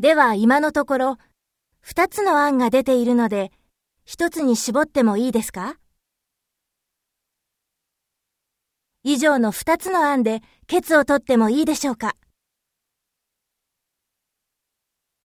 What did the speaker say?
では今のところ、二つの案が出ているので、一つに絞ってもいいですか？以上の二つの案で、ケツを取ってもいいでしょうか？